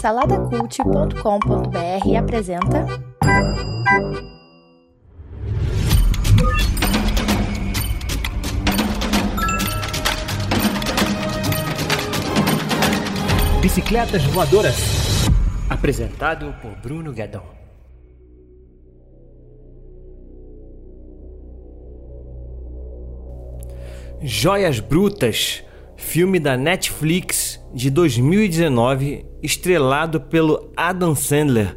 Saladacult.com.br apresenta. Bicicletas Voadoras. Apresentado por Bruno Guedon. Joias Brutas, filme da Netflix de 2019, estrelado pelo Adam Sandler.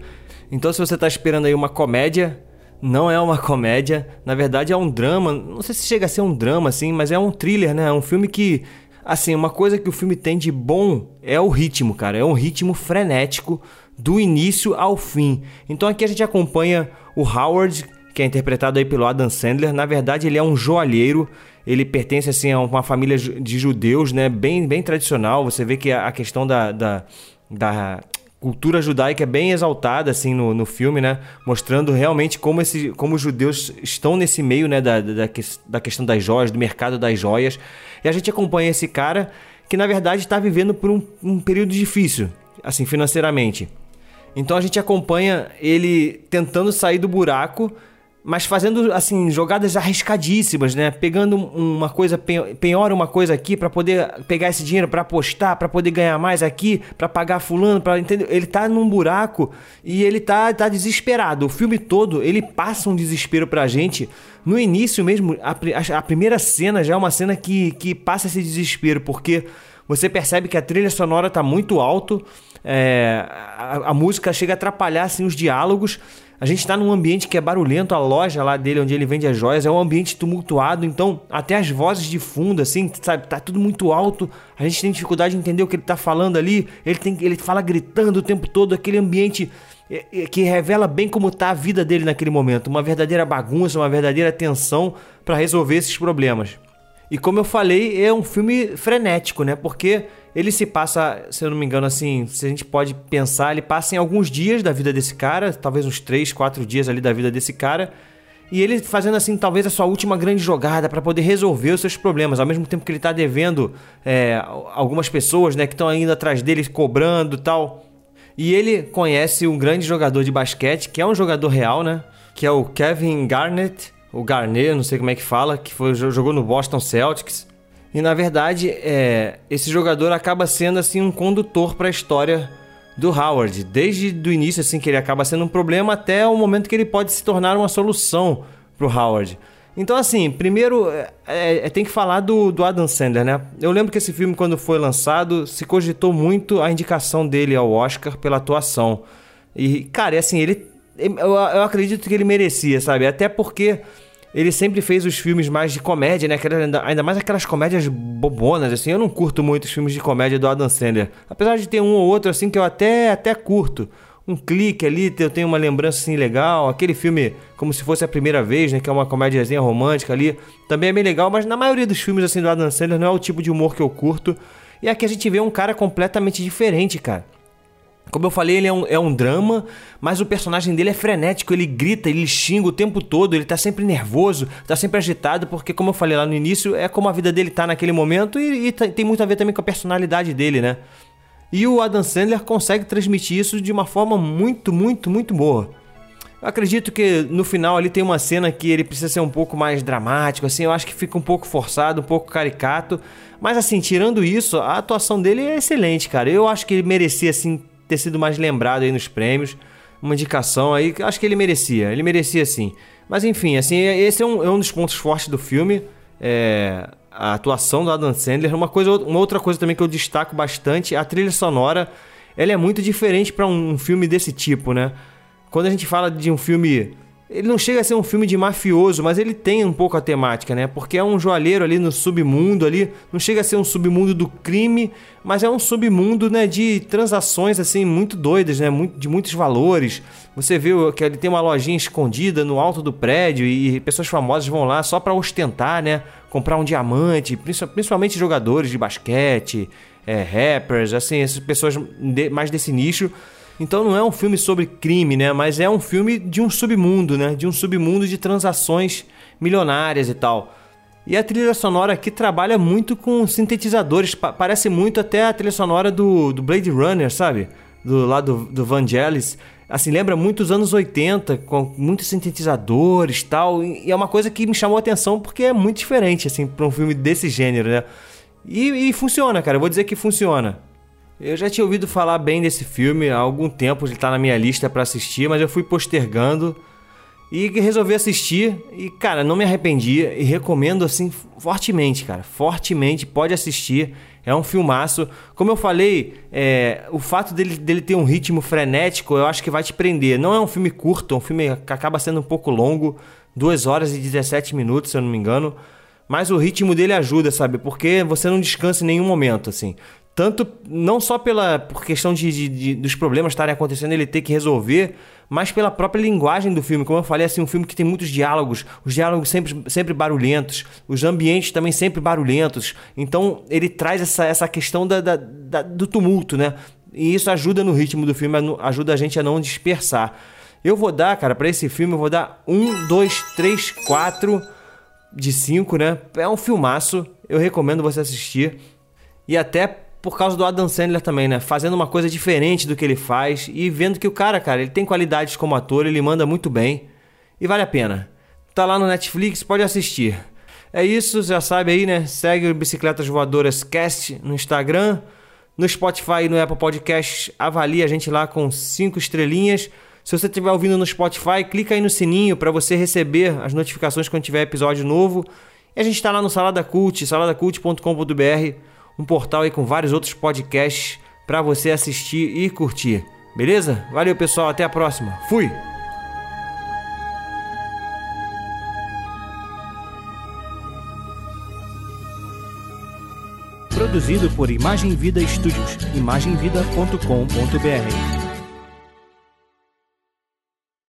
Então, se você está esperando aí uma comédia, não é uma comédia, na verdade é um drama. Não sei se chega a ser um drama assim, mas é um thriller, né? É um filme que assim, uma coisa que o filme tem de bom é o ritmo, cara. É um ritmo frenético do início ao fim. Então aqui a gente acompanha o Howard, que é interpretado aí pelo Adam Sandler. Na verdade, ele é um joalheiro ele pertence assim a uma família de judeus, né, bem, bem tradicional. Você vê que a questão da, da, da cultura judaica é bem exaltada assim no, no filme, né, mostrando realmente como, esse, como os judeus estão nesse meio, né, da, da, da questão das joias, do mercado das joias. E a gente acompanha esse cara que na verdade está vivendo por um, um período difícil, assim financeiramente. Então a gente acompanha ele tentando sair do buraco mas fazendo assim jogadas arriscadíssimas, né? Pegando uma coisa, penhora uma coisa aqui para poder pegar esse dinheiro para apostar, para poder ganhar mais aqui, para pagar fulano, para entender. Ele tá num buraco e ele tá, tá desesperado. O filme todo ele passa um desespero pra gente. No início mesmo, a, a, primeira cena já é uma cena que, que passa esse desespero, porque você percebe que a trilha sonora tá muito alto, é, a, a música chega a atrapalhar assim, os diálogos. A gente está num ambiente que é barulhento, a loja lá dele, onde ele vende as joias, é um ambiente tumultuado, então até as vozes de fundo, assim, sabe, tá tudo muito alto, a gente tem dificuldade de entender o que ele tá falando ali, ele, tem, ele fala gritando o tempo todo, aquele ambiente é, é, que revela bem como tá a vida dele naquele momento, uma verdadeira bagunça, uma verdadeira tensão para resolver esses problemas. E como eu falei, é um filme frenético, né? Porque ele se passa, se eu não me engano, assim, se a gente pode pensar, ele passa em alguns dias da vida desse cara, talvez uns 3, 4 dias ali da vida desse cara. E ele fazendo assim, talvez a sua última grande jogada para poder resolver os seus problemas, ao mesmo tempo que ele tá devendo é, algumas pessoas, né, que estão ainda atrás dele cobrando tal. E ele conhece um grande jogador de basquete, que é um jogador real, né? Que é o Kevin Garnett, o Garnett, não sei como é que fala, que foi, jogou no Boston Celtics. E na verdade, é, esse jogador acaba sendo assim um condutor para a história do Howard, desde o início assim que ele acaba sendo um problema até o momento que ele pode se tornar uma solução para o Howard. Então assim, primeiro é, é, tem que falar do, do Adam Sandler, né? Eu lembro que esse filme quando foi lançado se cogitou muito a indicação dele ao Oscar pela atuação. E cara, é assim ele eu, eu acredito que ele merecia, sabe? Até porque ele sempre fez os filmes mais de comédia, né? Ainda mais aquelas comédias bobonas, assim. Eu não curto muito os filmes de comédia do Adam Sandler. Apesar de ter um ou outro, assim, que eu até, até curto. Um clique ali, eu tenho uma lembrança, assim, legal. Aquele filme, como se fosse a primeira vez, né? Que é uma comédiazinha romântica ali. Também é bem legal, mas na maioria dos filmes, assim, do Adam Sandler não é o tipo de humor que eu curto. E aqui a gente vê um cara completamente diferente, cara. Como eu falei, ele é um, é um drama, mas o personagem dele é frenético, ele grita, ele xinga o tempo todo, ele tá sempre nervoso, tá sempre agitado, porque, como eu falei lá no início, é como a vida dele tá naquele momento e, e tem muito a ver também com a personalidade dele, né? E o Adam Sandler consegue transmitir isso de uma forma muito, muito, muito boa. Eu acredito que no final ali tem uma cena que ele precisa ser um pouco mais dramático, assim, eu acho que fica um pouco forçado, um pouco caricato. Mas assim, tirando isso, a atuação dele é excelente, cara. Eu acho que ele merecia, assim, ter sido mais lembrado aí nos prêmios. Uma indicação aí, acho que ele merecia, ele merecia sim. Mas enfim, assim, esse é um, é um dos pontos fortes do filme. É, a atuação do Adam Sandler. Uma, coisa, uma outra coisa também que eu destaco bastante, a trilha sonora. Ela é muito diferente para um filme desse tipo, né? Quando a gente fala de um filme ele não chega a ser um filme de mafioso, mas ele tem um pouco a temática, né? Porque é um joalheiro ali no submundo ali, não chega a ser um submundo do crime, mas é um submundo, né, de transações assim muito doidas, né, de muitos valores. Você vê que ele tem uma lojinha escondida no alto do prédio e pessoas famosas vão lá só para ostentar, né, comprar um diamante, principalmente jogadores de basquete, é, rappers, assim, essas pessoas mais desse nicho então não é um filme sobre crime, né? Mas é um filme de um submundo, né? De um submundo de transações milionárias e tal. E a trilha sonora aqui trabalha muito com sintetizadores, parece muito até a trilha sonora do, do Blade Runner, sabe? do lado do, do Vangelis, assim, lembra muito os anos 80, com muitos sintetizadores tal, e é uma coisa que me chamou a atenção porque é muito diferente, assim, para um filme desse gênero, né? E, e funciona, cara, eu vou dizer que funciona. Eu já tinha ouvido falar bem desse filme há algum tempo, ele tá na minha lista para assistir, mas eu fui postergando e resolvi assistir e, cara, não me arrependi e recomendo assim fortemente, cara, fortemente, pode assistir. É um filmaço. Como eu falei, é, o fato dele, dele ter um ritmo frenético, eu acho que vai te prender. Não é um filme curto, é um filme que acaba sendo um pouco longo, 2 horas e 17 minutos, se eu não me engano. Mas o ritmo dele ajuda, sabe? Porque você não descansa em nenhum momento, assim tanto não só pela por questão de, de, de, dos problemas estarem acontecendo ele ter que resolver, mas pela própria linguagem do filme. Como eu falei, assim, um filme que tem muitos diálogos, os diálogos sempre, sempre barulhentos, os ambientes também sempre barulhentos. Então ele traz essa, essa questão da, da, da do tumulto, né? E isso ajuda no ritmo do filme, ajuda a gente a não dispersar. Eu vou dar, cara, para esse filme, eu vou dar um, dois, três, quatro de cinco, né? É um filmaço, eu recomendo você assistir. E até por causa do Adam Sandler também, né? Fazendo uma coisa diferente do que ele faz e vendo que o cara, cara, ele tem qualidades como ator, ele manda muito bem e vale a pena. Tá lá no Netflix, pode assistir. É isso, já sabe aí, né? Segue o Bicicletas Voadoras Cast no Instagram, no Spotify e no Apple Podcasts. Avalie a gente lá com cinco estrelinhas. Se você estiver ouvindo no Spotify, clica aí no sininho para você receber as notificações quando tiver episódio novo. E a gente está lá no Salada Cult, saladacult.com.br um portal aí com vários outros podcasts para você assistir e curtir. Beleza? Valeu, pessoal, até a próxima. Fui. Produzido por Imagem Vida Studios, imagemvida.com.br.